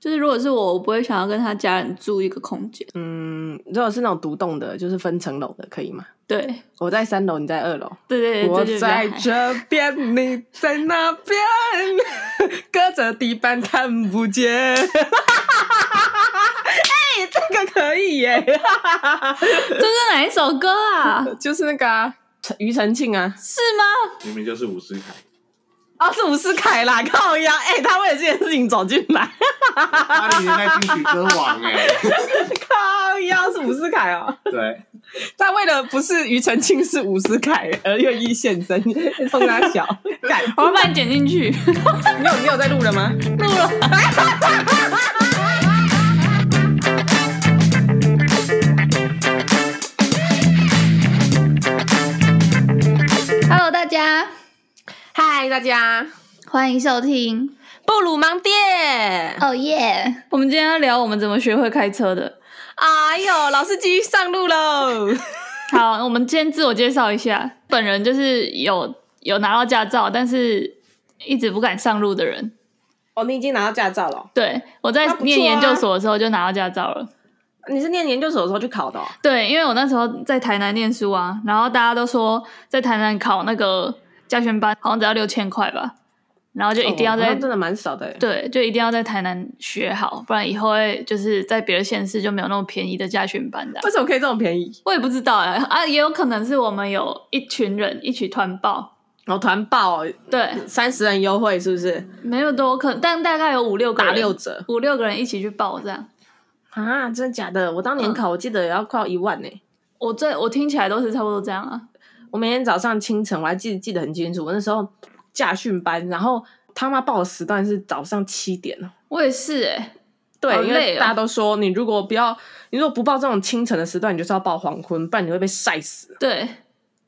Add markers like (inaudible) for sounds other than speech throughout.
就是如果是我，我不会想要跟他家人住一个空间。嗯，如果是那种独栋的，就是分层楼的，可以吗？对，我在三楼，你在二楼。对对对，我在这边，你在那边，隔着地板看不见。哎、欸，这个可以耶！这是哪一首歌啊？(laughs) 就是那个啊，庾澄庆啊，是吗？明明就是伍思凯。哦，是伍思凯啦，靠腰，(laughs) 哎、欸，他为了这件事情走进来，八零年代金曲歌王哎，靠腰是伍思凯哦，对，他为了不是庾澄庆是伍思凯而愿意现身，冲他小，(laughs) 改我要把你剪进去，(laughs) 你有你有在录了吗？录了。Hello，大家。嗨，大家欢迎收听布鲁盲店。哦耶！我们今天要聊我们怎么学会开车的。哎呦，老司机上路喽！(laughs) 好，我们先自我介绍一下，本人就是有有拿到驾照，但是一直不敢上路的人。哦，你已经拿到驾照了？对，我在念研究所的时候就拿到驾照了。你是念研究所的时候去考的？哦？对，因为我那时候在台南念书啊，然后大家都说在台南考那个。驾训班好像只要六千块吧，然后就一定要在、哦、真的蛮少的，对，就一定要在台南学好，不然以后会就是在别的县市就没有那么便宜的家训班的。为什么可以这么便宜？我也不知道啊，啊，也有可能是我们有一群人一起团报，哦，团报，对，三十人优惠是不是？没有多，可能但大概有五六个人，打六折，五六个人一起去报这样。啊，真的假的？我当年考，我记得也要快一万呢、欸。我这我听起来都是差不多这样啊。我每天早上清晨，我还记得记得很清楚。我那时候驾训班，然后他妈报的时段是早上七点。我也是哎、欸，对、哦，因为大家都说你如果不要，你如果不报这种清晨的时段，你就是要报黄昏，不然你会被晒死。对，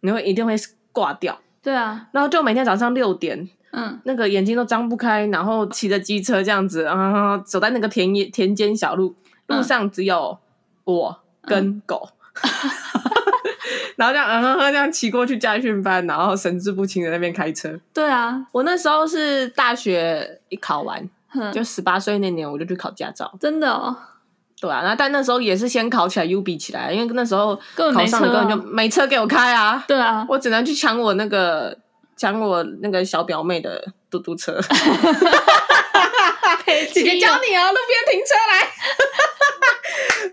你会一定会挂掉。对啊，然后就每天早上六点，嗯，那个眼睛都张不开，然后骑着机车这样子啊，走在那个田野田间小路，路上只有我跟狗。嗯 (laughs) (laughs) 然后这样，嗯哼哼，这样骑过去驾训班，然后神志不清的那边开车。对啊，我那时候是大学一考完，就十八岁那年，我就去考驾照。真的哦？对啊，那但那时候也是先考起来，U 比起来，因为那时候考上了根本就没车给我开啊。(laughs) 对啊，我只能去抢我那个抢我那个小表妹的嘟嘟车。(laughs) (laughs) 姐姐教你哦，路边停车来。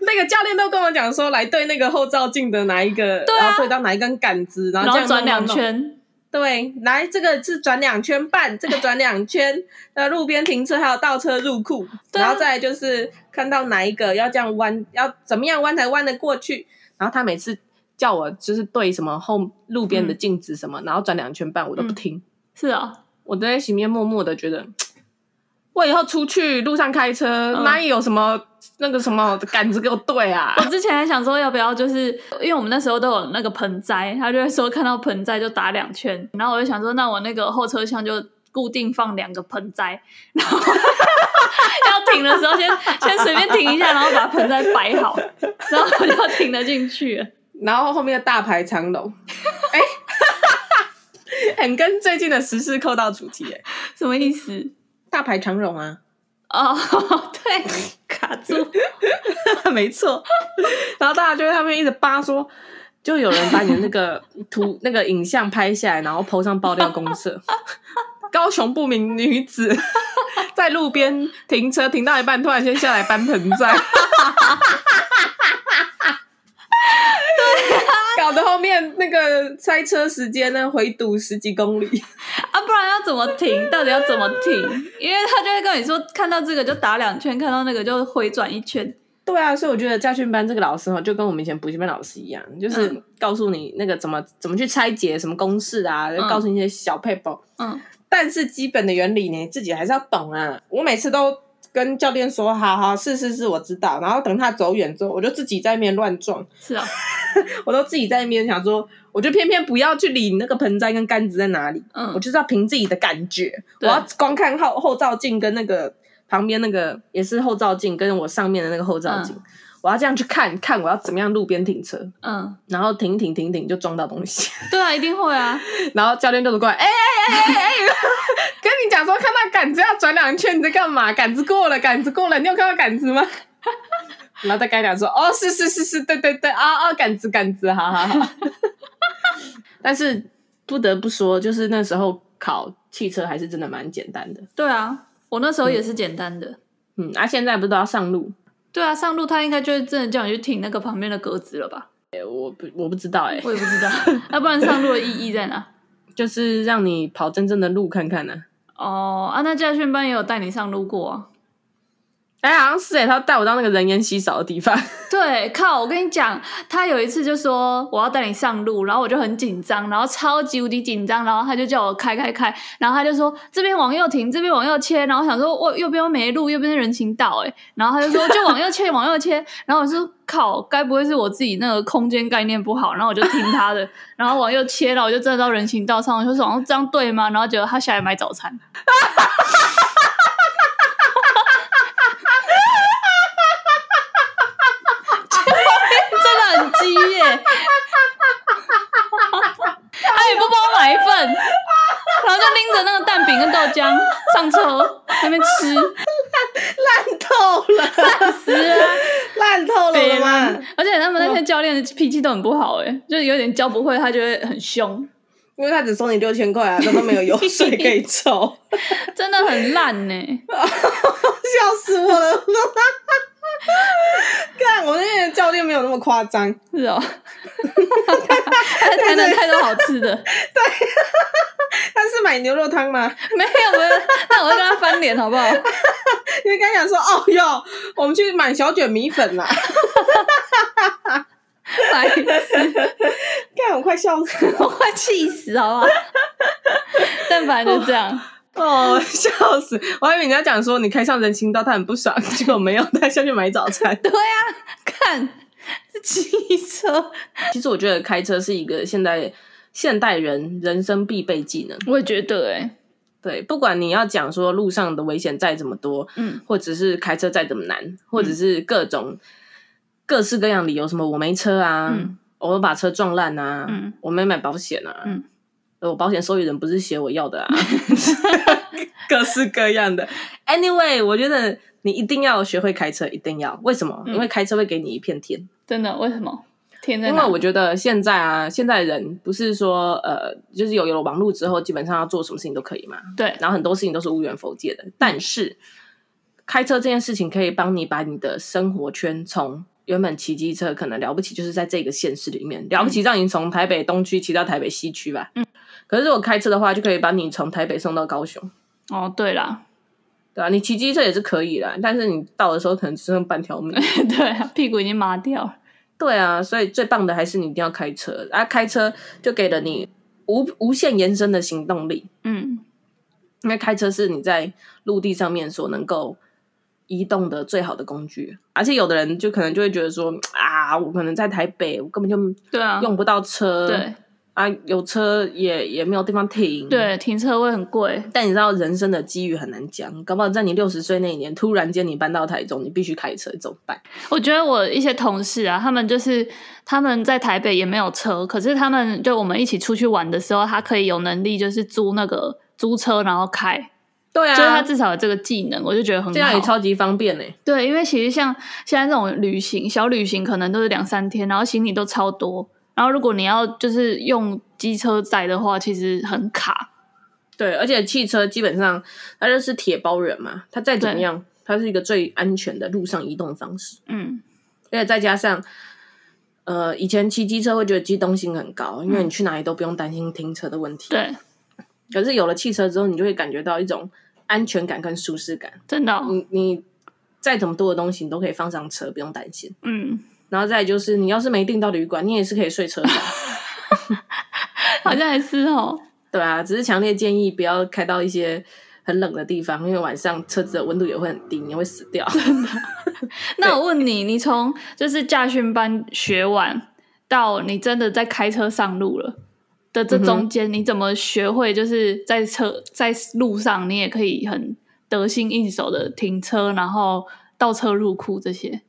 (laughs) 那个教练都跟我讲说，来对那个后照镜的哪一个，对啊、然后对到哪一根杆子，然后这样转两圈。对，来这个是转两圈半，(laughs) 这个转两圈。那路边停车还有倒车入库，啊，然后再来就是看到哪一个要这样弯，要怎么样弯才弯得过去。然后他每次叫我就是对什么后路边的镜子什么，嗯、然后转两圈半，我都不听。嗯、是啊，我都在心里面默默的觉得。我以后出去路上开车，哪、嗯、有什么那个什么杆子给我对啊？我之前还想说要不要，就是因为我们那时候都有那个盆栽，他就会说看到盆栽就打两圈，然后我就想说，那我那个后车厢就固定放两个盆栽，然后 (laughs) 要停的时候先先随便停一下，然后把盆栽摆好，然后我就停得进去。然后后面的大排长龙，哎、欸，(laughs) 很跟最近的时事扣到主题，哎，什么意思？大排长龙啊！哦，(laughs) 对，卡住，(laughs) 没错。然后大家就在上面一直扒说，就有人把你的那个 (laughs) 图、那个影像拍下来，然后 po 上爆料公社。高雄不明女子在路边停车，停到一半突然间下来搬盆栽。搞得后面那个塞车时间呢，回堵十几公里 (laughs) 啊！不然要怎么停？(laughs) 到底要怎么停？因为他就会跟你说，看到这个就打两圈，看到那个就回转一圈。对啊，所以我觉得驾训班这个老师哈，就跟我们以前补习班老师一样，就是告诉你那个怎么怎么去拆解什么公式啊，就告诉你一些小 paper。嗯，但是基本的原理呢，自己还是要懂啊。我每次都。跟教练说，好好是是是，我知道。然后等他走远之后，我就自己在那边乱撞。是啊，(laughs) 我都自己在那边想说，我就偏偏不要去理那个盆栽跟杆子在哪里。嗯，我就是要凭自己的感觉，我要光看后后照镜跟那个旁边那个也是后照镜，跟我上面的那个后照镜。嗯我要这样去看看，我要怎么样路边停车，嗯，然后停停停停就撞到东西，对啊，一定会啊。(laughs) 然后教练就是过来，哎哎哎哎哎，(laughs) 跟你讲说看到杆子要转两圈，你在干嘛？杆子过了，杆子过了，你有看到杆子吗？(laughs) 然后再跟他讲说，哦，是是是是，对对对，啊啊，杆子杆子，好好好。但是不得不说，就是那时候考汽车还是真的蛮简单的。对啊，我那时候也是简单的。嗯，嗯啊，现在不是都要上路？对啊，上路他应该就是真的叫你去挺那个旁边的格子了吧？欸、我不我不知道哎、欸，我也不知道，(laughs) 要不然上路的意义在哪？(laughs) 就是让你跑真正的路看看呢、啊。哦啊，那驾训班也有带你上路过啊？哎、好像是哎、欸，他带我到那个人烟稀少的地方。(laughs) 对，靠！我跟你讲，他有一次就说我要带你上路，然后我就很紧张，然后超级无敌紧张，然后他就叫我开开开，然后他就说这边往右停，这边往右切，然后想说我右边没路，右边是人行道，哎，然后他就说就往右切，往右切，然后我说靠，该不会是我自己那个空间概念不好？然后我就听他的，(laughs) 然后往右切了，我就站到人行道上，我就说这样对吗？然后结果他下来买早餐。(laughs) 鸡耶！他也不帮我买一份，然后就拎着那个蛋饼跟豆浆上车那边吃，烂透了，烂死了，烂透了吗？而且他们那些教练的脾气都很不好，哎，就是有点教不会，他就会很凶，因为他只收你六千块啊，他都没有油 (laughs) 水可以抽，真的很烂呢，(laughs) 笑死我了。(laughs) 看我那边教练没有那么夸张，是哦，他台南太多好吃的，(laughs) 对，他是买牛肉汤吗？(laughs) 没有没有，那我会跟他翻脸好不好？因为刚才讲说哦哟，我们去买小卷米粉啦，白痴，看我快笑死，我快气死好不好？但反正就这样。哦，(laughs) 笑死！我还以为你要讲说你开上人行道，他很不爽，(laughs) 结果没有，他下去买早餐。(laughs) 对啊，看是汽车。其实我觉得开车是一个现代现代人人生必备技能。我也觉得、欸，哎，对，不管你要讲说路上的危险再怎么多，嗯，或者是开车再怎么难，或者是各种各式各样理由，什么我没车啊，嗯、我把车撞烂啊，嗯，我没买保险啊，嗯。我保险受益人不是写我要的啊，(laughs) 各式各样的。Anyway，我觉得你一定要学会开车，一定要。为什么？嗯、因为开车会给你一片天。真的？为什么？天在？因为我觉得现在啊，现在人不是说呃，就是有有了网络之后，基本上要做什么事情都可以嘛。对。然后很多事情都是无缘否界的，但是开车这件事情可以帮你把你的生活圈从原本骑机车可能了不起，就是在这个县市里面了不起，让你从台北东区骑到台北西区吧。嗯。可是如果开车的话，就可以把你从台北送到高雄。哦，对啦，对啊，你骑机车也是可以的，但是你到的时候可能只剩半条命。(laughs) 对啊，屁股已经麻掉了。对啊，所以最棒的还是你一定要开车啊！开车就给了你无无限延伸的行动力。嗯，因为开车是你在陆地上面所能够移动的最好的工具。而且有的人就可能就会觉得说啊，我可能在台北，我根本就对啊用不到车。对。啊，有车也也没有地方停，对，停车位很贵。但你知道人生的机遇很难讲，搞不好在你六十岁那一年，突然间你搬到台中，你必须开车，怎么办？我觉得我一些同事啊，他们就是他们在台北也没有车，可是他们就我们一起出去玩的时候，他可以有能力就是租那个租车然后开。对啊，就是他至少有这个技能，我就觉得很好，这样也超级方便呢。对，因为其实像现在这种旅行小旅行，可能都是两三天，然后行李都超多。然后，如果你要就是用机车载的话，其实很卡。对，而且汽车基本上它就是铁包人嘛，它再怎么样，它是一个最安全的路上移动方式。嗯，而且再加上，呃，以前骑机车会觉得机动性很高，因为你去哪里都不用担心停车的问题。对。可是有了汽车之后，你就会感觉到一种安全感跟舒适感。真的哦？你你再怎么多的东西，你都可以放上车，不用担心。嗯。然后再就是，你要是没订到旅馆，你也是可以睡车上。(laughs) 好像还是哦。对啊，只是强烈建议不要开到一些很冷的地方，因为晚上车子的温度也会很低，你会死掉。真的？(laughs) 那我问你，你从就是驾训班学完到你真的在开车上路了的这中间，嗯、你怎么学会就是在车在路上，你也可以很得心应手的停车，然后倒车入库这些？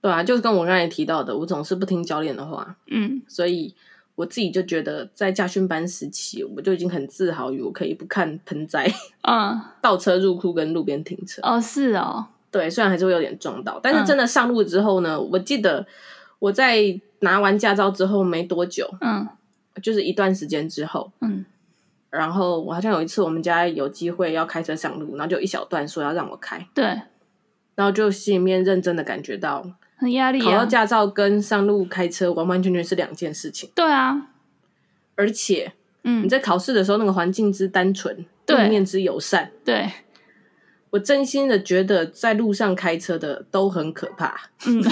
对啊，就是跟我刚才提到的，我总是不听教练的话，嗯，所以我自己就觉得在驾训班时期，我就已经很自豪于我可以不看盆栽，嗯，(laughs) 倒车入库跟路边停车。哦，是哦，对，虽然还是会有点撞到，但是真的上路之后呢，嗯、我记得我在拿完驾照之后没多久，嗯，就是一段时间之后，嗯，然后我好像有一次我们家有机会要开车上路，然后就一小段说要让我开，对，然后就心里面认真的感觉到。很压力啊！考到驾照跟上路开车完完全全是两件事情。对啊，而且，嗯，你在考试的时候，那个环境之单纯，对面之友善，对，我真心的觉得在路上开车的都很可怕。嗯，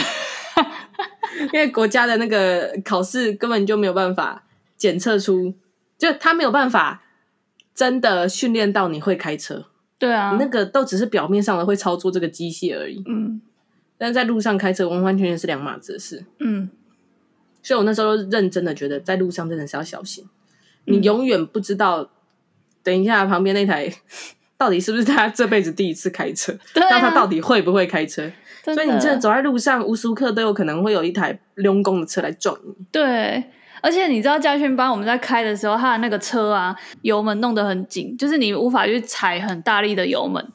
(laughs) 因为国家的那个考试根本就没有办法检测出，就他没有办法真的训练到你会开车。对啊，那个都只是表面上的会操作这个机械而已。嗯。但是在路上开车完完全全是两码子的事，嗯，所以我那时候认真的觉得，在路上真的是要小心，嗯、你永远不知道，等一下旁边那台到底是不是他这辈子第一次开车，那、啊、他到底会不会开车？所以你真的走在路上，无时无刻都有可能会有一台溜工的车来撞你。对，而且你知道驾训班我们在开的时候，他的那个车啊，油门弄得很紧，就是你无法去踩很大力的油门。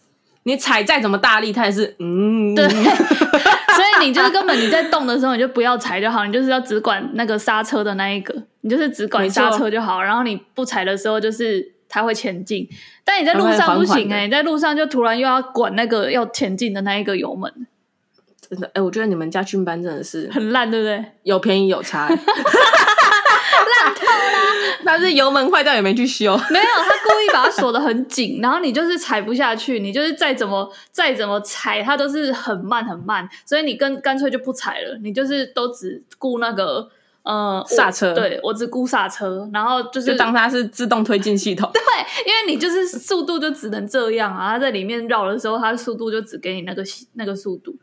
你踩再怎么大力，它也是嗯，对，(laughs) 所以你就是根本你在动的时候，你就不要踩就好，你就是要只管那个刹车的那一个，你就是只管刹车就好。然后你不踩的时候，就是它会前进。但你在路上不行哎、欸，你在路上就突然又要管那个要前进的那一个油门。真的哎、欸，我觉得你们驾训班真的是很烂，对不对？有便宜有差。(laughs) 烂透啦！但是油门坏掉也没去修，没有，他故意把它锁得很紧，然后你就是踩不下去，你就是再怎么再怎么踩，它都是很慢很慢，所以你跟干脆就不踩了，你就是都只顾那个呃刹车，对，我只顾刹车，然后就是就当它是自动推进系统，(laughs) 对，因为你就是速度就只能这样啊，它在里面绕的时候，它的速度就只给你那个那个速度。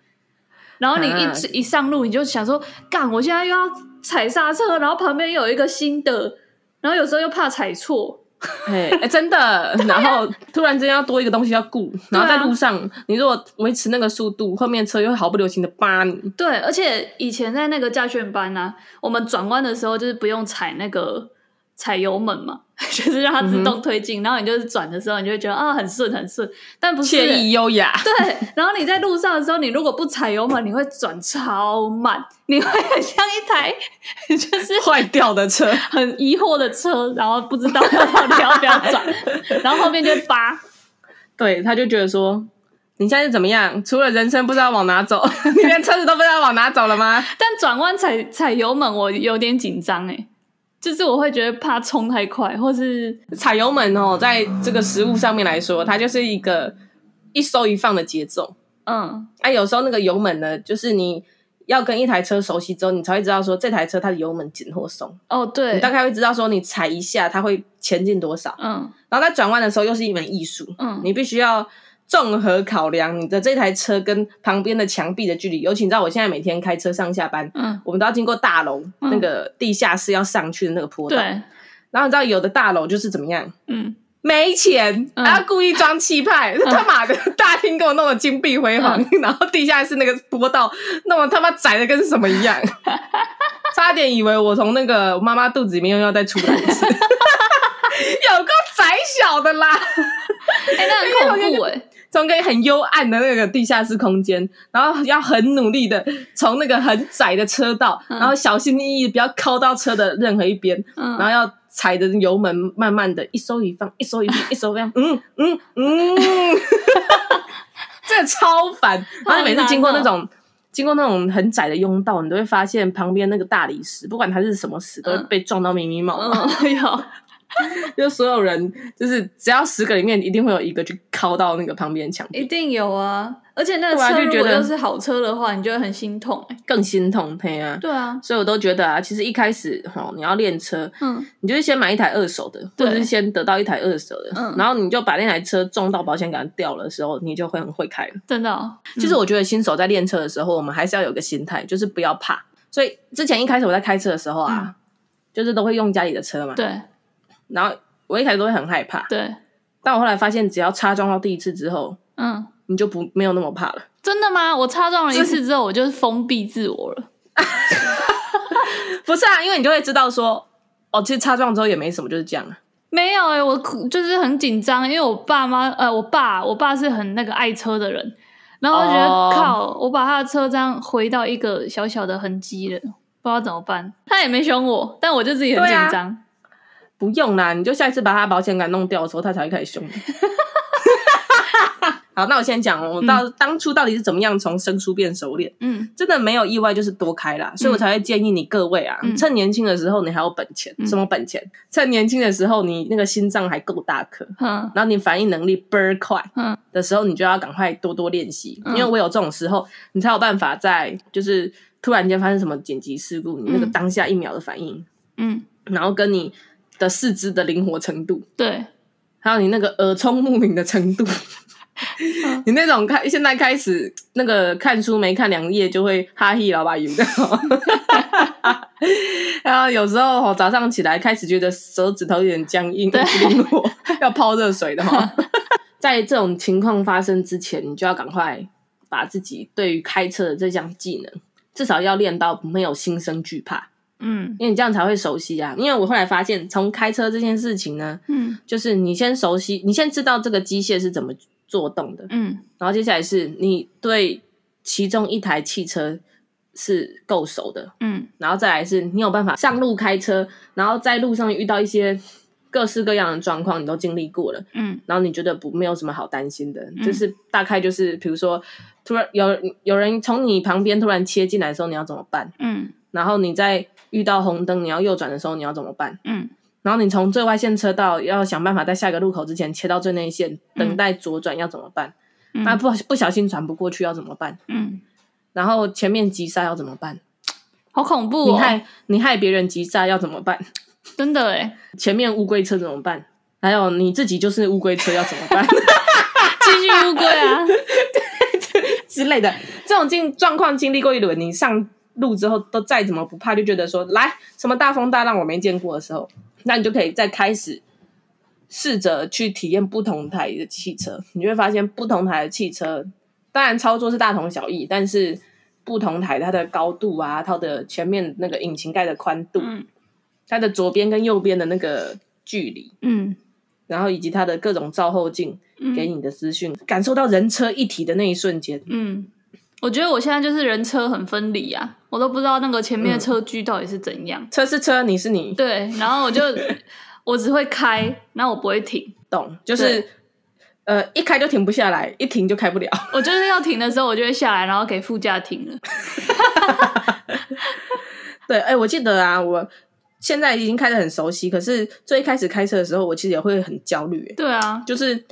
然后你一、啊、一上路，你就想说，干！我现在又要踩刹车，然后旁边有一个新的，然后有时候又怕踩错，哎、欸，真的。(laughs) 啊、然后突然之间要多一个东西要顾，然后在路上，啊、你如果维持那个速度，后面车又会毫不留情的扒你。对，而且以前在那个驾训班呢、啊，我们转弯的时候就是不用踩那个。踩油门嘛，(laughs) 就是让它自动推进，嗯、然后你就是转的时候，你就会觉得啊很顺很顺，但不是惬意优雅。对，然后你在路上的时候，你如果不踩油门，你会转超慢，你会很像一台就是 (laughs) 坏掉的车，很疑惑的车，然后不知道要到底要不要转，然后后面就扒。(laughs) 对，他就觉得说你现在是怎么样？除了人生不知道往哪走，你连车子都不知道往哪走了吗？但转弯踩踩油门，我有点紧张哎。就是我会觉得怕冲太快，或是踩油门哦，在这个食物上面来说，它就是一个一收一放的节奏。嗯，哎、啊，有时候那个油门呢，就是你要跟一台车熟悉之后，你才会知道说这台车它的油门紧或松。哦，对，你大概会知道说你踩一下它会前进多少。嗯，然后在转弯的时候又是一门艺术。嗯，你必须要。综合考量你的这台车跟旁边的墙壁的距离，尤其你知道我现在每天开车上下班，嗯，我们都要经过大楼、嗯、那个地下室要上去的那个坡道，对。然后你知道有的大楼就是怎么样，嗯，没钱，然后故意装气派，嗯、他妈的大厅给我弄得金碧辉煌，嗯、然后地下室那个坡道弄得他妈窄的跟什么一样，(laughs) 差点以为我从那个妈妈肚子里面又要再出来一次，(laughs) 有够窄小的啦，哎、欸，那很恐怖哎、欸。从个很幽暗的那个地下室空间，然后要很努力的从那个很窄的车道，嗯、然后小心翼翼不要靠到车的任何一边，嗯、然后要踩着油门，慢慢的一收一放，一收一放，一收一放，(laughs) 嗯嗯嗯，(laughs) 这个超烦。然后每次经过那种、哦、经过那种很窄的拥道，你都会发现旁边那个大理石，不管它是什么石，都会被撞到密密麻麻。哎呦、嗯！(laughs) 就所有人，就是只要十个里面，一定会有一个去靠到那个旁边墙壁，一定有啊！而且那个车如果又是好车的话，你就会很心痛、欸，更心痛，对啊，对啊。所以我都觉得啊，其实一开始哈，你要练车，嗯，你就是先买一台二手的，或者是先得到一台二手的，嗯，然后你就把那台车撞到保险杆掉了的时候，你就会很会开。了，真的、哦。其实我觉得新手在练车的时候，我们还是要有个心态，就是不要怕。所以之前一开始我在开车的时候啊，嗯、就是都会用家里的车嘛，对，然后。我一开始都会很害怕，对，但我后来发现，只要擦撞到第一次之后，嗯，你就不没有那么怕了。真的吗？我擦撞了一次之后，我就是封闭自我了。(laughs) 不是啊，因为你就会知道说，哦，其实擦撞之后也没什么，就是这样。没有哎、欸，我就是很紧张，因为我爸妈呃，我爸我爸是很那个爱车的人，然后我觉得、哦、靠，我把他的车这样回到一个小小的痕迹了，不知道怎么办。他也没凶我，但我就自己很紧张。不用啦，你就下一次把他保险杆弄掉的时候，他才会开始凶。(laughs) 好，那我先讲，我到、嗯、当初到底是怎么样从生疏变熟练？嗯，真的没有意外，就是多开啦，所以我才会建议你各位啊，嗯、趁年轻的时候你还有本钱，嗯、什么本钱？趁年轻的时候你那个心脏还够大颗，嗯，然后你反应能力倍儿快，嗯，的时候你就要赶快多多练习，嗯、因为我有这种时候，你才有办法在就是突然间发生什么紧急事故，你那个当下一秒的反应，嗯，然后跟你的四肢的灵活程度，对，还有你那个耳聪目明的程度。(laughs) 你那种开现在开始那个看书没看两页就会哈嘿老把油的，(laughs) 然后有时候早上起来开始觉得手指头有点僵硬，对灵活 (laughs) 要泡热水的哈。在这种情况发生之前，你就要赶快把自己对于开车的这项技能至少要练到没有心生惧怕。嗯，因为你这样才会熟悉啊。因为我后来发现，从开车这件事情呢，嗯，就是你先熟悉，你先知道这个机械是怎么。做动的，嗯，然后接下来是你对其中一台汽车是够熟的，嗯，然后再来是你有办法上路开车，然后在路上遇到一些各式各样的状况，你都经历过了，嗯，然后你觉得不没有什么好担心的，嗯，就是大概就是比如说突然有有人从你旁边突然切进来的时候，你要怎么办？嗯，然后你在遇到红灯你要右转的时候，你要怎么办？嗯。然后你从最外线车道要想办法在下一个路口之前切到最内线，等待左转要怎么办？那、嗯、不不小心转不过去要怎么办？嗯，然后前面急刹要怎么办？好恐怖、哦！你害你害别人急刹要怎么办？真的诶前面乌龟车怎么办？还有你自己就是乌龟车要怎么办？(laughs) 继续乌龟啊，(laughs) 之类的这种经状况经历过一轮，你上路之后都再怎么不怕，就觉得说来什么大风大浪我没见过的时候。那你就可以再开始试着去体验不同台的汽车，你就会发现不同台的汽车，当然操作是大同小异，但是不同台它的高度啊，它的前面那个引擎盖的宽度，嗯，它的左边跟右边的那个距离，嗯，然后以及它的各种照后镜给你的资讯，嗯，感受到人车一体的那一瞬间，嗯。我觉得我现在就是人车很分离啊，我都不知道那个前面的车距到底是怎样。嗯、车是车，你是你。对，然后我就 (laughs) 我只会开，然后我不会停。懂，就是呃，一开就停不下来，一停就开不了。我就是要停的时候，我就会下来，然后给副驾停了。(laughs) 对，哎、欸，我记得啊，我现在已经开的很熟悉，可是最一开始开车的时候，我其实也会很焦虑。对啊，就是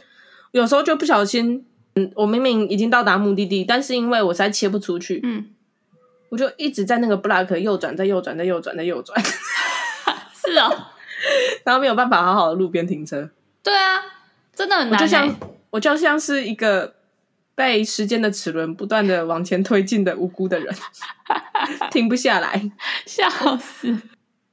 有时候就不小心。嗯，我明明已经到达目的地，但是因为我实在切不出去，嗯，我就一直在那个 block 右转，再右转，再右转，再右转，(laughs) 是哦，(laughs) 然后没有办法好好的路边停车。对啊，真的很难。我就像我就像是一个被时间的齿轮不断的往前推进的无辜的人，(laughs) 停不下来，笑死，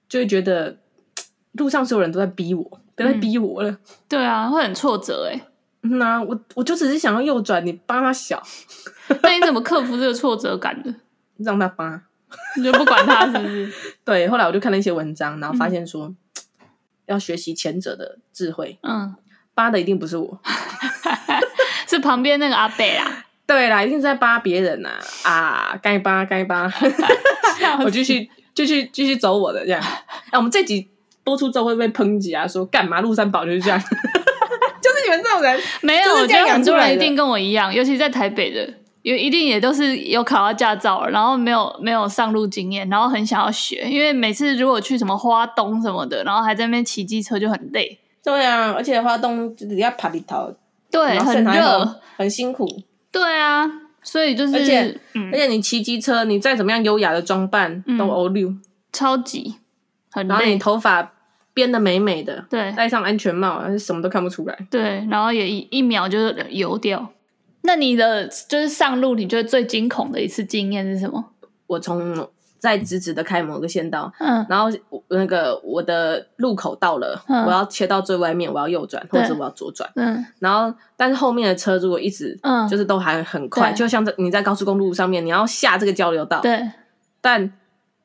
就会觉得 (tsk) 路上所有人都在逼我，都在逼我了。嗯、对啊，会很挫折哎。那、嗯啊、我我就只是想要右转，你帮他小，(laughs) 那你怎么克服这个挫折感的？(laughs) 让他扒，(laughs) 你就不管他是不是？对，后来我就看了一些文章，然后发现说，嗯、要学习前者的智慧。嗯，扒的一定不是我，是旁边那个阿贝啦。对啦，一定是在扒别人呐！啊，该扒该扒，我继续继续继续走我的这样。哎、啊，我们这集播出之后会被抨击啊，说干嘛？陆三宝就是这样。你们这种人没有，我觉得很多人一定跟我一样，尤其在台北的，有一定也都是有考到驾照，然后没有没有上路经验，然后很想要学，因为每次如果去什么花东什么的，然后还在那边骑机车就很累。对啊，而且花东就是要爬里头，对，很热，很辛苦。对啊，所以就是，而且、嗯、而且你骑机车，你再怎么样优雅的装扮、嗯、都欧溜，超级很累，然后你头发。编的美美的，对，戴上安全帽，什么都看不出来。对，然后也一一秒就油掉。那你的就是上路，你觉得最惊恐的一次经验是什么？我从在直直的开某个线道，嗯，然后那个我的路口到了，嗯、我要切到最外面，我要右转或者我要左转，嗯，然后但是后面的车如果一直，嗯，就是都还很快，就像在你在高速公路上面，你要下这个交流道，对，但。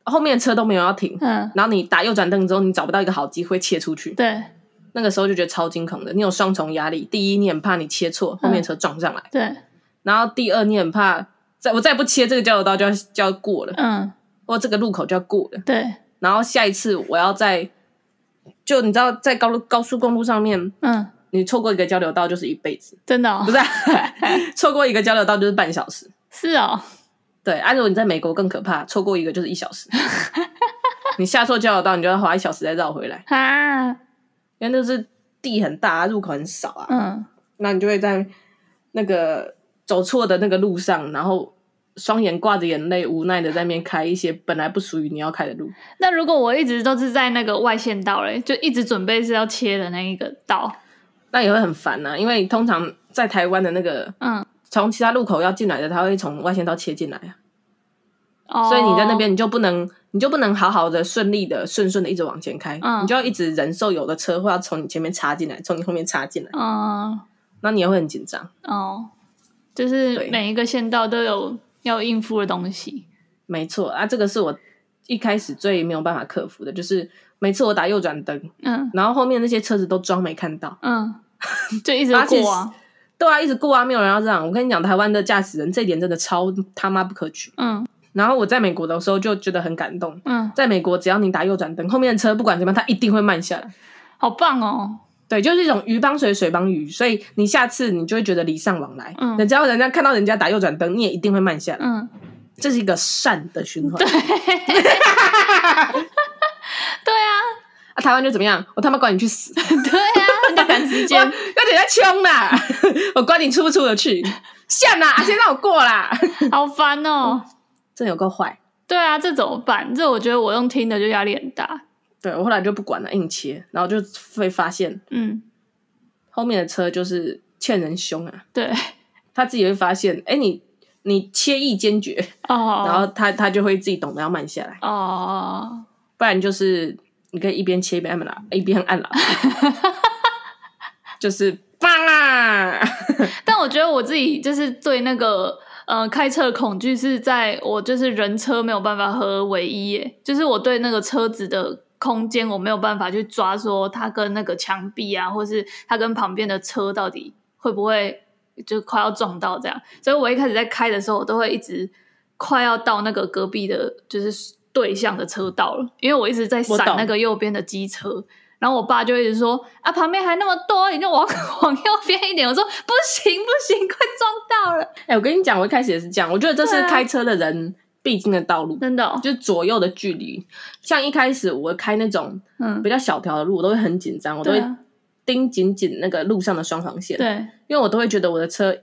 后面的车都没有要停，嗯，然后你打右转灯之后，你找不到一个好机会切出去，对，那个时候就觉得超惊恐的。你有双重压力，第一，你很怕你切错，后面车撞上来，嗯、对，然后第二，你很怕再我再不切这个交流道就要就要过了，嗯，或这个路口就要过了，对，然后下一次我要在，就你知道在高路高速公路上面，嗯，你错过一个交流道就是一辈子，真的、哦，不是、啊，(laughs) 错过一个交流道就是半小时，是哦。对，按、啊、照你在美国更可怕，错过一个就是一小时。(laughs) 你下错交流道，你就要花一小时再绕回来。啊，因为那是地很大，入口很少啊。嗯，那你就会在那个走错的那个路上，然后双眼挂着眼泪，无奈的在那边开一些本来不属于你要开的路。那如果我一直都是在那个外线道嘞，就一直准备是要切的那一个道，那也会很烦呐、啊。因为通常在台湾的那个，嗯。从其他路口要进来的，他会从外线道切进来啊，oh. 所以你在那边你就不能，你就不能好好的顺利的顺顺的一直往前开，uh. 你就要一直忍受有的车会要从你前面插进来，从你后面插进来，嗯，那你也会很紧张哦，oh. 就是每一个线道都有要应付的东西，没错啊，这个是我一开始最没有办法克服的，就是每次我打右转灯，嗯，然后后面那些车子都装没看到，嗯，就一直过啊。对啊，一直过啊，没有人要让。我跟你讲，台湾的驾驶人这一点真的超他妈不可取。嗯，然后我在美国的时候就觉得很感动。嗯，在美国只要你打右转灯，后面的车不管怎么样，它一定会慢下来。好棒哦！对，就是一种鱼帮水，水帮鱼，所以你下次你就会觉得礼尚往来。嗯，只要人家看到人家打右转灯，你也一定会慢下来。嗯，这是一个善的循环。对，(laughs) 对啊。啊，台湾就怎么样？我他妈管你去死！(laughs) 对啊，赶时间，(laughs) 有点在冲啦！(laughs) 我管你出不出得去，像啦，先让我过啦！好烦哦、喔，真有够坏。对啊，这怎么办？这我觉得我用听的就压力很大。对，我后来就不管了，硬切，然后就会发现，嗯，后面的车就是欠人凶啊。对，他自己会发现，哎、欸，你你切意坚决哦，然后他他就会自己懂得要慢下来哦，不然就是。你可以一边切一边按喇，一边按喇，(laughs) 就是棒啊！(laughs) 但我觉得我自己就是对那个呃开车的恐惧是在我就是人车没有办法合而为一耶，就是我对那个车子的空间我没有办法去抓，说它跟那个墙壁啊，或是它跟旁边的车到底会不会就快要撞到这样，所以我一开始在开的时候，我都会一直快要到那个隔壁的，就是。对向的车道了，因为我一直在闪那个右边的机车，然后我爸就一直说啊，旁边还那么多，你就往 (laughs) 往右边一点。我说不行不行，快撞到了。哎、欸，我跟你讲，我一开始也是这样，我觉得这是开车的人必经的道路，真的、哦，就是左右的距离。像一开始我开那种嗯比较小条的路，我都会很紧张，我都会盯紧紧那个路上的双黄线，对，因为我都会觉得我的车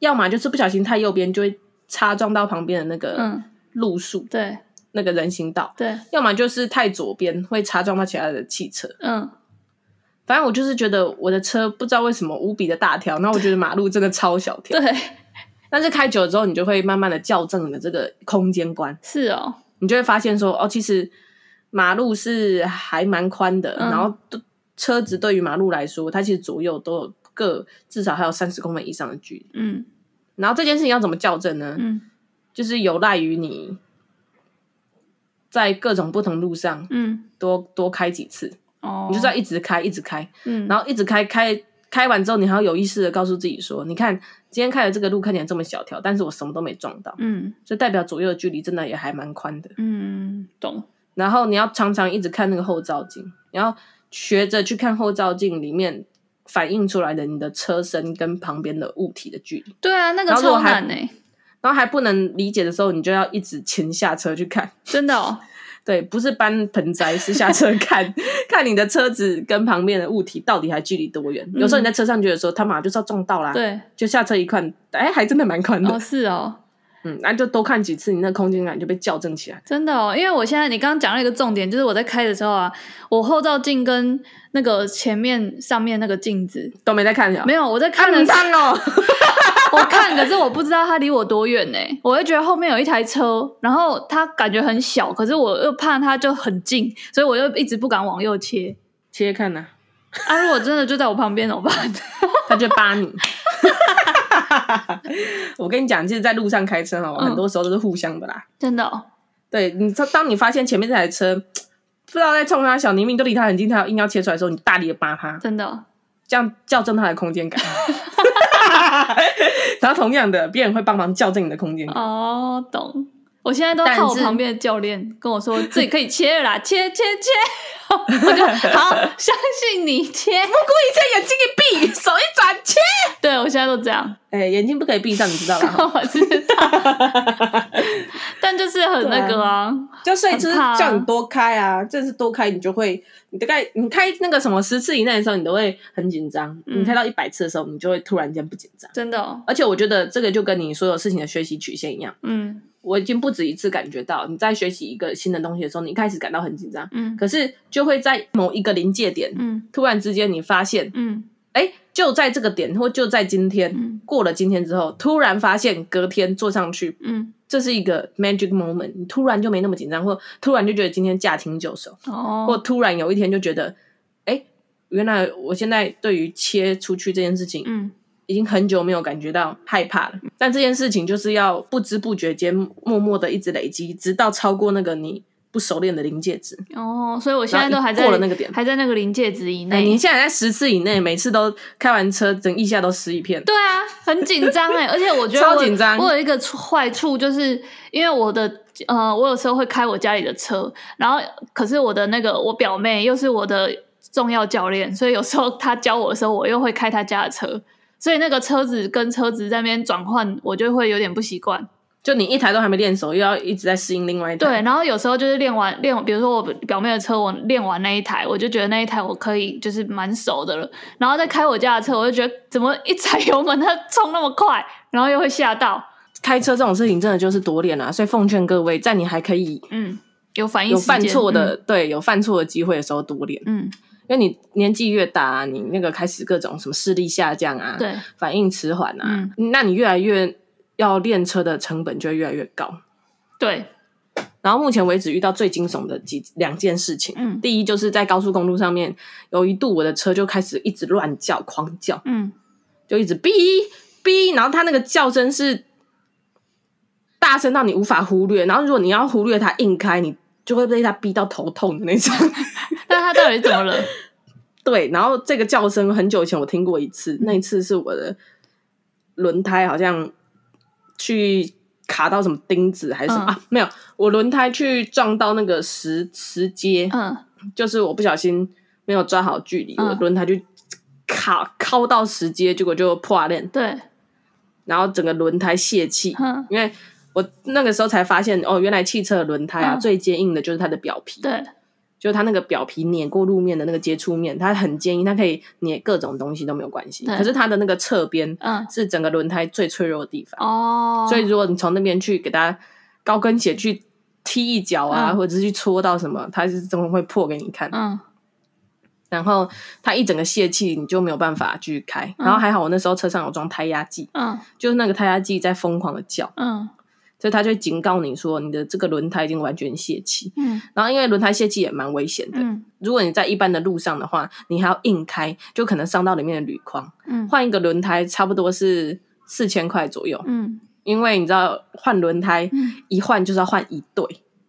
要么就是不小心太右边，就会擦撞到旁边的那个路树、嗯，对。那个人行道，对，要么就是太左边会擦撞到其他的汽车，嗯，反正我就是觉得我的车不知道为什么无比的大条，然后我觉得马路真的超小条，对。(laughs) 但是开久了之后，你就会慢慢的校正你的这个空间观，是哦，你就会发现说，哦，其实马路是还蛮宽的，嗯、然后车子对于马路来说，它其实左右都有各至少还有三十公分以上的距离，嗯。然后这件事情要怎么校正呢？嗯，就是有赖于你。在各种不同路上，嗯，多多开几次，哦，你就是要一直开，一直开，嗯，然后一直开，开开完之后，你还要有意识的告诉自己说，你看今天开的这个路看起来这么小条，但是我什么都没撞到，嗯，就代表左右的距离真的也还蛮宽的，嗯，懂。然后你要常常一直看那个后照镜，你要学着去看后照镜里面反映出来的你的车身跟旁边的物体的距离。对啊，那个超难欸。然后还不能理解的时候，你就要一直前下车去看，(laughs) 真的哦。对，不是搬盆栽，是下车看 (laughs) 看你的车子跟旁边的物体到底还距离多远。嗯、有时候你在车上觉得说他马上就是要撞到啦，对，就下车一看，哎，还真的蛮宽的。哦，是哦。嗯，那就多看几次，你那空间感就被校正起来。真的哦，因为我现在你刚刚讲了一个重点，就是我在开的时候啊，我后照镜跟那个前面上面那个镜子都没在看，没有，我在看的。看哦，(laughs) 我看，可是我不知道它离我多远呢。我会觉得后面有一台车，然后它感觉很小，可是我又怕它就很近，所以我又一直不敢往右切切看呢。啊，如果真的就在我旁边怎么办？他就扒你。(laughs) 我跟你讲，其实，在路上开车哦，很多时候都是互相的啦。真的哦。对你，当你发现前面这台车不知道在冲他小，明明都离他很近，他硬要切出来的时候，你大力的扒他，真的，这样校正他的空间感。(laughs) 然后同样的，别人会帮忙校正你的空间。哦，懂。我现在都看我旁边的教练跟我说，自己可以切了啦，切切切，我就好相信你切，不顾一切，眼睛一闭，手一转，切。(laughs) 对，我现在都这样，哎、欸，眼睛不可以闭上，你知道吗？我知道，但就是很那个啊，啊就所以就是叫你多开啊，就是多开，你就会，你大概你开那个什么十次以内的时候，你都会很紧张，嗯、你开到一百次的时候，你就会突然间不紧张，真的、哦。而且我觉得这个就跟你所有事情的学习曲线一样，嗯。我已经不止一次感觉到，你在学习一个新的东西的时候，你一开始感到很紧张，嗯，可是就会在某一个临界点，嗯，突然之间你发现，嗯，哎，就在这个点，或就在今天，嗯，过了今天之后，突然发现隔天坐上去，嗯，这是一个 magic moment，你突然就没那么紧张，或突然就觉得今天驾轻就熟，哦，或突然有一天就觉得，哎，原来我现在对于切出去这件事情，嗯。已经很久没有感觉到害怕了，但这件事情就是要不知不觉间默默的一直累积，直到超过那个你不熟练的临界值。哦，所以我现在都还在过了那个点，还在那个临界值以内。你现在在十次以内，每次都开完车，整一下都湿一片。对啊，很紧张哎，(laughs) 而且我觉得超紧张。我有一个坏处，就是因为我的呃，我有时候会开我家里的车，然后可是我的那个我表妹又是我的重要教练，所以有时候她教我的时候，我又会开她家的车。所以那个车子跟车子在那边转换，我就会有点不习惯。就你一台都还没练熟，又要一直在适应另外一台。对，然后有时候就是练完练，比如说我表妹的车，我练完那一台，我就觉得那一台我可以就是蛮熟的了。然后再开我家的车，我就觉得怎么一踩油门它冲那么快，然后又会吓到。开车这种事情真的就是多练啊！所以奉劝各位，在你还可以嗯有反应有犯错的、嗯、对有犯错的机会的时候多练嗯。因为你年纪越大啊，你那个开始各种什么视力下降啊，对，反应迟缓啊，嗯，那你越来越要练车的成本就会越来越高。对，然后目前为止遇到最惊悚的几两件事情，嗯，第一就是在高速公路上面，有一度我的车就开始一直乱叫、狂叫，嗯，就一直哔哔，然后它那个叫声是大声到你无法忽略，然后如果你要忽略它，硬开你就会被它逼到头痛的那种。(laughs) 那他到底怎么了？(laughs) 对，然后这个叫声很久以前我听过一次，那一次是我的轮胎好像去卡到什么钉子还是什么、嗯、啊？没有，我轮胎去撞到那个石石阶，嗯，就是我不小心没有抓好距离，嗯、我轮胎就卡靠到石阶，结果就破链。对，然后整个轮胎泄气，嗯，因为我那个时候才发现哦，原来汽车的轮胎啊、嗯、最坚硬的就是它的表皮，对。就它那个表皮碾过路面的那个接触面，它很坚硬，它可以碾各种东西都没有关系。可是它的那个侧边，嗯，是整个轮胎最脆弱的地方哦。所以如果你从那边去给它高跟鞋去踢一脚啊，嗯、或者是去戳到什么，它是怎么会破给你看？嗯。然后它一整个泄气，你就没有办法继续开。然后还好我那时候车上有装胎压计，嗯，就是那个胎压计在疯狂的叫，嗯。所以他就会警告你说，你的这个轮胎已经完全泄气。嗯，然后因为轮胎泄气也蛮危险的。嗯，如果你在一般的路上的话，你还要硬开，就可能伤到里面的铝框。嗯，换一个轮胎差不多是四千块左右。嗯，因为你知道换轮胎，一换就是要换一对。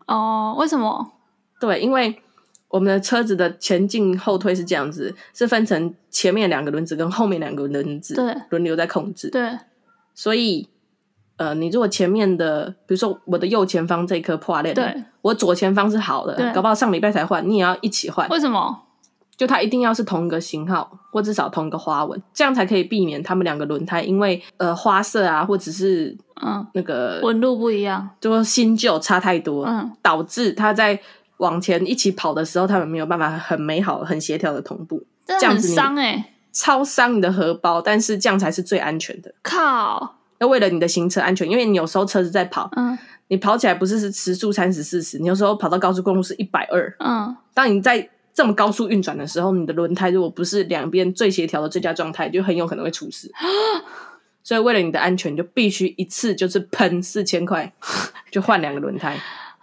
哦，为什么？对，因为我们的车子的前进后退是这样子，是分成前面两个轮子跟后面两个轮子，对，轮流在控制。对，所以。呃，你如果前面的，比如说我的右前方这一颗破裂，对，我左前方是好的，搞不好上礼拜才换，你也要一起换。为什么？就它一定要是同一个型号，或至少同一个花纹，这样才可以避免他们两个轮胎因为呃花色啊，或者是嗯那个纹路不一样，就说新旧差太多，嗯，导致它在往前一起跑的时候，他们没有办法很美好、很协调的同步，这样子伤哎、欸，超伤你的荷包，但是这样才是最安全的。靠！要为了你的行车安全，因为你有时候车子在跑，嗯，你跑起来不是是时速三十四十，你有时候跑到高速公路是一百二，嗯，当你在这么高速运转的时候，你的轮胎如果不是两边最协调的最佳状态，就很有可能会出事。(laughs) 所以为了你的安全，就必须一次就是喷四千块，就换两个轮胎。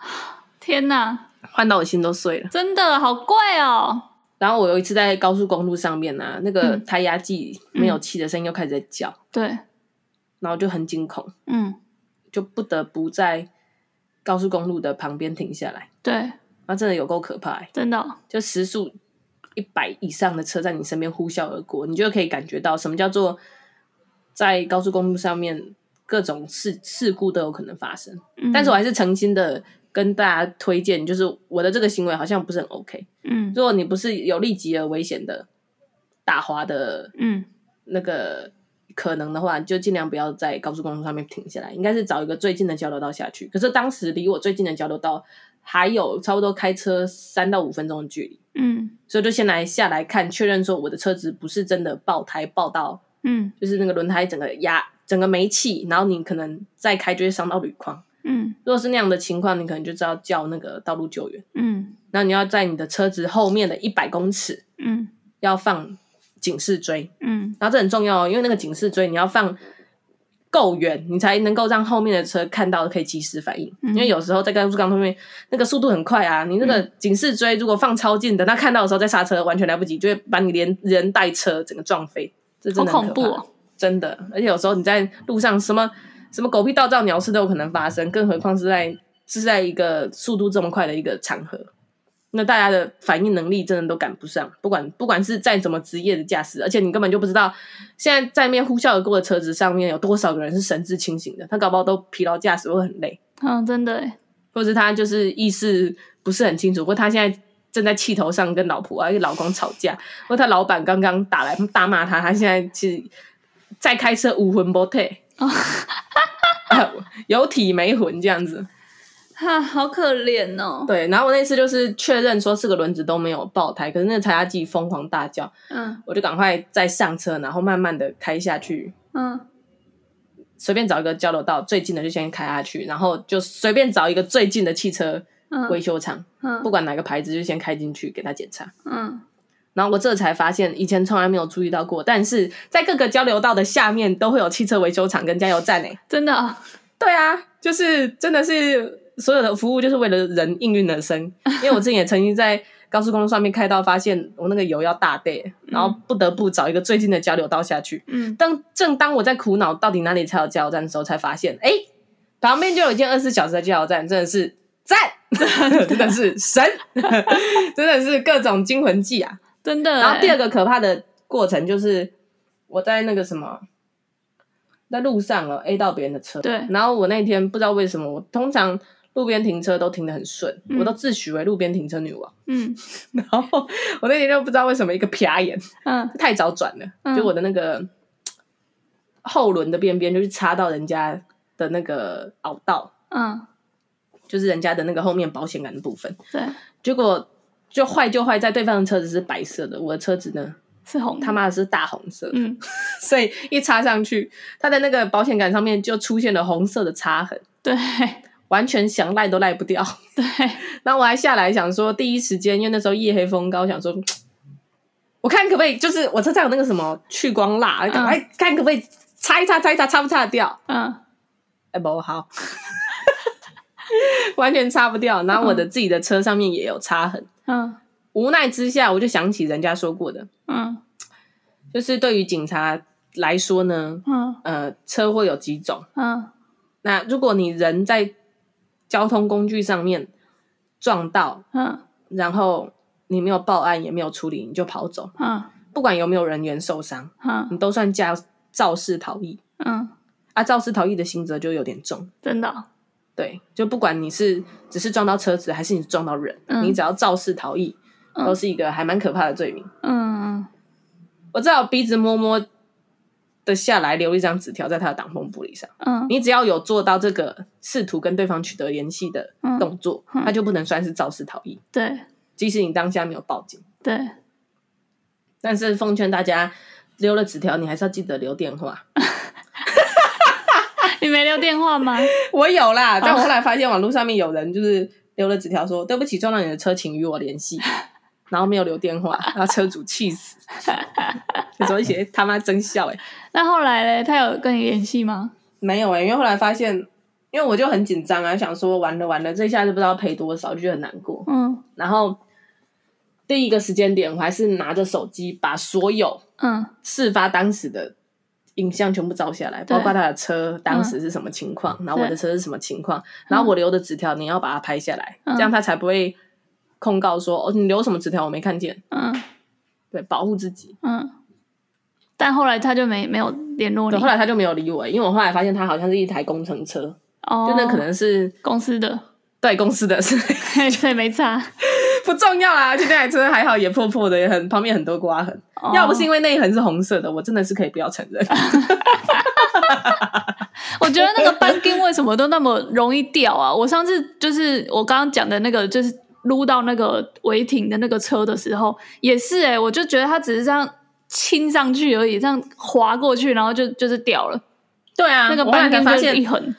(laughs) 天哪，换到我心都碎了，真的好贵哦。然后我有一次在高速公路上面呢、啊，那个胎压计没有气的声音又开始在叫，对。然后就很惊恐，嗯，就不得不在高速公路的旁边停下来。对，那真的有够可怕，欸，真的，哦，就时速一百以上的车在你身边呼啸而过，你就可以感觉到什么叫做在高速公路上面各种事事故都有可能发生。嗯，但是我还是诚心的跟大家推荐，就是我的这个行为好像不是很 OK。嗯，如果你不是有立即而危险的打滑的，嗯，那个可能的话，就尽量不要在高速公路上面停下来，应该是找一个最近的交流道下去。可是当时离我最近的交流道还有差不多开车三到五分钟的距离，嗯，所以就先来下来看，确认说我的车子不是真的爆胎爆到，嗯，就是那个轮胎整个压整个没气，然后你可能再开就会伤到铝框，嗯，如果是那样的情况，你可能就知道叫那个道路救援，嗯，那你要在你的车子后面的一百公尺，嗯，要放警示锥，嗯，然后这很重要哦，因为那个警示锥你要放。够远，你才能够让后面的车看到，可以及时反应。嗯、因为有时候在高速公路上面，那个速度很快啊，你那个警示锥如果放超近，等他看到的时候再刹车，完全来不及，就会把你连人带车整个撞飞。这真的很恐怖哦，真的。而且有时候你在路上，什么什么狗屁倒灶鸟事都有可能发生，更何况是在是在一个速度这么快的一个场合。那大家的反应能力真的都赶不上，不管不管是再怎么职业的驾驶，而且你根本就不知道现在在面呼啸而过的车子上面有多少个人是神志清醒的，他搞不好都疲劳驾驶会很累。嗯，真的，或者他就是意识不是很清楚，或他现在正在气头上跟老婆啊、跟老公吵架，或他老板刚刚打来大骂他，他现在是在开车无魂不退，(laughs) 有体没魂这样子。哈，好可怜哦。对，然后我那次就是确认说四个轮子都没有爆胎，可是那个踩压计疯狂大叫，嗯，我就赶快再上车，然后慢慢的开下去，嗯，随便找一个交流道最近的就先开下去，然后就随便找一个最近的汽车维修厂，嗯，不管哪个牌子就先开进去给他检查，嗯，然后我这才发现以前从来没有注意到过，但是在各个交流道的下面都会有汽车维修厂跟加油站诶，真的啊？对啊，就是真的是。所有的服务就是为了人应运而生，(laughs) 因为我之前也曾经在高速公路上面开到，发现我那个油要大杯，然后不得不找一个最近的交流道下去。嗯，当正当我在苦恼到底哪里才有加油站的时候，才发现，哎，旁边就有一间二十四小时的加油站，真的是赞，(laughs) 真的是神，(laughs) 真的是各种惊魂记啊，真的。然后第二个可怕的过程就是我在那个什么。在路上了 A 到别人的车，对。然后我那天不知道为什么，我通常路边停车都停得很顺，嗯、我都自诩为路边停车女王。嗯。(laughs) 然后我那天就不知道为什么一个瞟眼，嗯，太早转了，嗯、就我的那个后轮的边边就是插到人家的那个凹道，嗯，就是人家的那个后面保险杆的部分。对。结果就坏就坏在对方的车子是白色的，我的车子呢？是红，他妈的是大红色，嗯，(laughs) 所以一插上去，它的那个保险杆上面就出现了红色的擦痕，对，完全想赖都赖不掉，(laughs) 对。然后我还下来想说，第一时间因为那时候夜黑风高，想说，(tsk) 我看可不可以，就是我车上有那个什么去光蜡，赶快看可不可以擦一擦，擦一擦，擦不擦得掉？嗯，哎不好，(laughs) 完全擦不掉。然后我的自己的车上面也有擦痕，嗯。无奈之下，我就想起人家说过的，嗯，就是对于警察来说呢，嗯，呃，车会有几种，嗯，那如果你人在交通工具上面撞到，嗯，然后你没有报案也没有处理，你就跑走，嗯，不管有没有人员受伤，嗯，你都算驾肇事逃逸，嗯，啊，肇事逃逸的刑责就有点重，真的，对，就不管你是只是撞到车子还是你撞到人，嗯，你只要肇事逃逸。都是一个还蛮可怕的罪名。嗯，我知道鼻子摸摸的下来，留一张纸条在他的挡风玻璃上。嗯，你只要有做到这个试图跟对方取得联系的动作，他就不能算是肇事逃逸。对，即使你当下没有报警。对，但是奉劝大家，留了纸条，你还是要记得留电话。(laughs) 你没留电话吗？(laughs) 我有啦，但我后来发现网络上面有人就是留了纸条说：“对不起，撞到你的车，请与我联系。”然后没有留电话，然后车主气死，所以写他妈真笑哎。那后来嘞，他有跟你联系吗？没有哎，因为后来发现，因为我就很紧张啊，想说完了完了，这下就不知道赔多少，就觉得很难过。嗯。然后第一个时间点，我还是拿着手机把所有嗯事发当时的影像全部照下来，包括他的车当时是什么情况，然后我的车是什么情况，然后我留的纸条你要把它拍下来，这样他才不会控告说哦，你留什么纸条我没看见。嗯，对，保护自己。嗯，但后来他就没没有联络你，对，后来他就没有理我，因为我后来发现他好像是一台工程车，哦，就那可能是公司的。对公司的，(laughs) 所以没差，(laughs) 不重要啊。而且那台车还好，也破破的，也很旁边很多刮痕。Oh. 要不是因为那一痕是红色的，我真的是可以不要承认。(laughs) 我觉得那个扳机为什么都那么容易掉啊？我上次就是我刚刚讲的那个，就是撸到那个违停的那个车的时候，也是哎、欸，我就觉得它只是这样亲上去而已，这样滑过去，然后就就是掉了。对啊，那个扳机发现一横，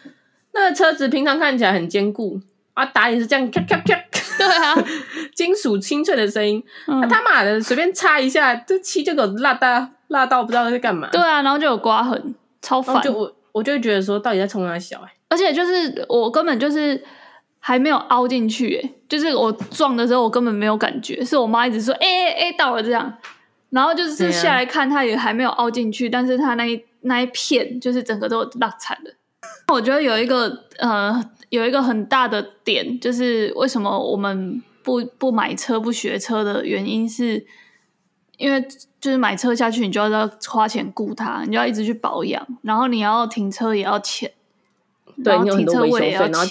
那个车子平常看起来很坚固。啊，打也是这样咔咔咔，对啊，(laughs) 金属清脆的声音。嗯、啊他妈的，随便擦一下，这漆就给我辣到辣到不知道在干嘛。对啊，然后就有刮痕，超烦。就我我就会觉得说，到底在冲哪小哎？而且就是我根本就是还没有凹进去哎，就是我撞的时候我根本没有感觉，是我妈一直说哎哎哎到了这样，然后就是下来看它也还没有凹进去，但是它那一那一片就是整个都落惨了。我觉得有一个呃。有一个很大的点，就是为什么我们不不买车、不学车的原因，是因为就是买车下去，你就要要花钱雇它，你就要一直去保养，然后你要停车也要钱，对，然后停车位也要钱，然后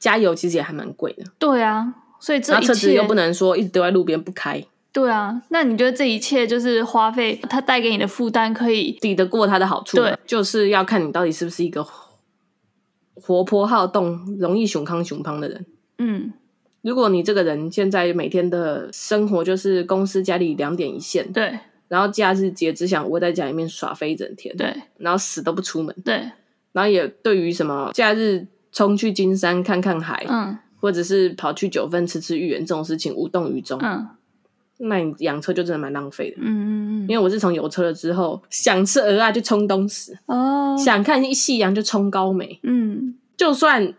加油其实也还蛮贵的。对啊，所以这一切车子又不能说一直丢在路边不开。对啊，那你觉得这一切就是花费，它带给你的负担可以抵得过它的好处？对，就是要看你到底是不是一个。活泼好动、容易熊康熊胖的人，嗯，如果你这个人现在每天的生活就是公司家里两点一线，对，然后假日节只想窝在家里面耍飞一整天，对，然后死都不出门，对，然后也对于什么假日冲去金山看看海，嗯，或者是跑去九份吃吃芋圆这种事情无动于衷，嗯，那你养车就真的蛮浪费的，嗯嗯嗯，因为我是从有车了之后，想吃鹅啊就冲东石，哦，想看一夕阳就冲高美，嗯。就算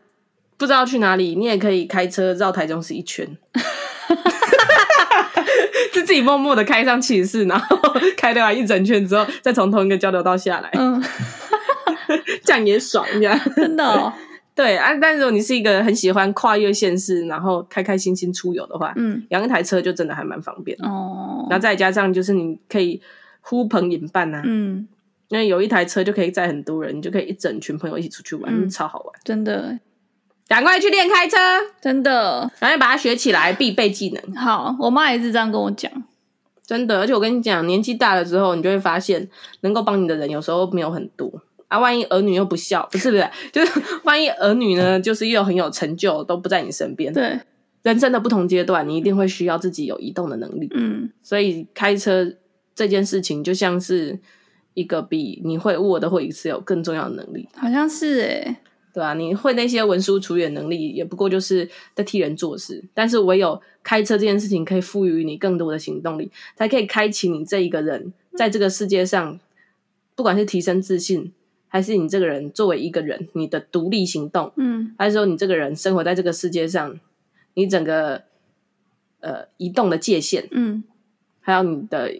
不知道去哪里，你也可以开车绕台中市一圈，(laughs) 就自己默默的开上七十四，然后开掉完一整圈之后，再从同一个交流道下来，嗯，(laughs) 这样也爽，这样。(laughs) 真的，哦，对啊。但是如果你是一个很喜欢跨越县市，然后开开心心出游的话，嗯，养一台车就真的还蛮方便哦。然后再加上就是你可以呼朋引伴啊，嗯。因为有一台车就可以载很多人，你就可以一整群朋友一起出去玩，嗯、超好玩。真的，赶快去练开车，真的，赶快把它学起来，必备技能。好，我妈也是这样跟我讲，真的。而且我跟你讲，年纪大了之后，你就会发现，能够帮你的人有时候没有很多啊。万一儿女又不孝，不是不是，就是万一儿女呢，就是又很有成就，都不在你身边。对，人生的不同阶段，你一定会需要自己有移动的能力。嗯，所以开车这件事情，就像是。一个比你会 Word 或 Excel 更重要的能力，好像是诶，对啊，你会那些文书处理能力，也不过就是在替人做事。但是唯有开车这件事情，可以赋予你更多的行动力，才可以开启你这一个人在这个世界上，不管是提升自信，还是你这个人作为一个人你的独立行动，嗯，还是说你这个人生活在这个世界上，你整个呃移动的界限，嗯，还有你的。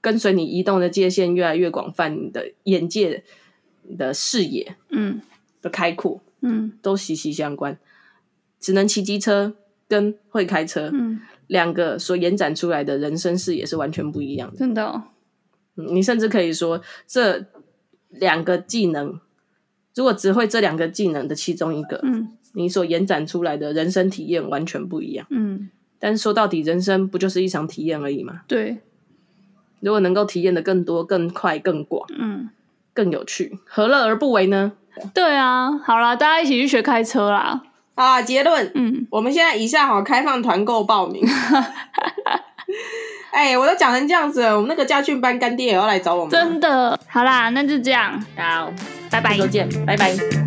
跟随你移动的界限越来越广泛，你的眼界、你的视野，嗯，的开阔，嗯，都息息相关。只能骑机车跟会开车，嗯，两个所延展出来的人生视野是完全不一样的。真的哦，嗯，你甚至可以说，这两个技能，如果只会这两个技能的其中一个，嗯，你所延展出来的人生体验完全不一样。嗯，但是说到底，人生不就是一场体验而已吗？对。如果能够体验的更多、更快、更广，嗯，更有趣，何乐而不为呢？对啊，好啦，大家一起去学开车啦！啊，结论，嗯，我们现在以下好开放团购报名。(laughs) 哎、欸，我都讲成这样子了，我们那个家训班干爹也要来找我们。真的，好啦，那就这样，好，拜拜，再见，拜拜。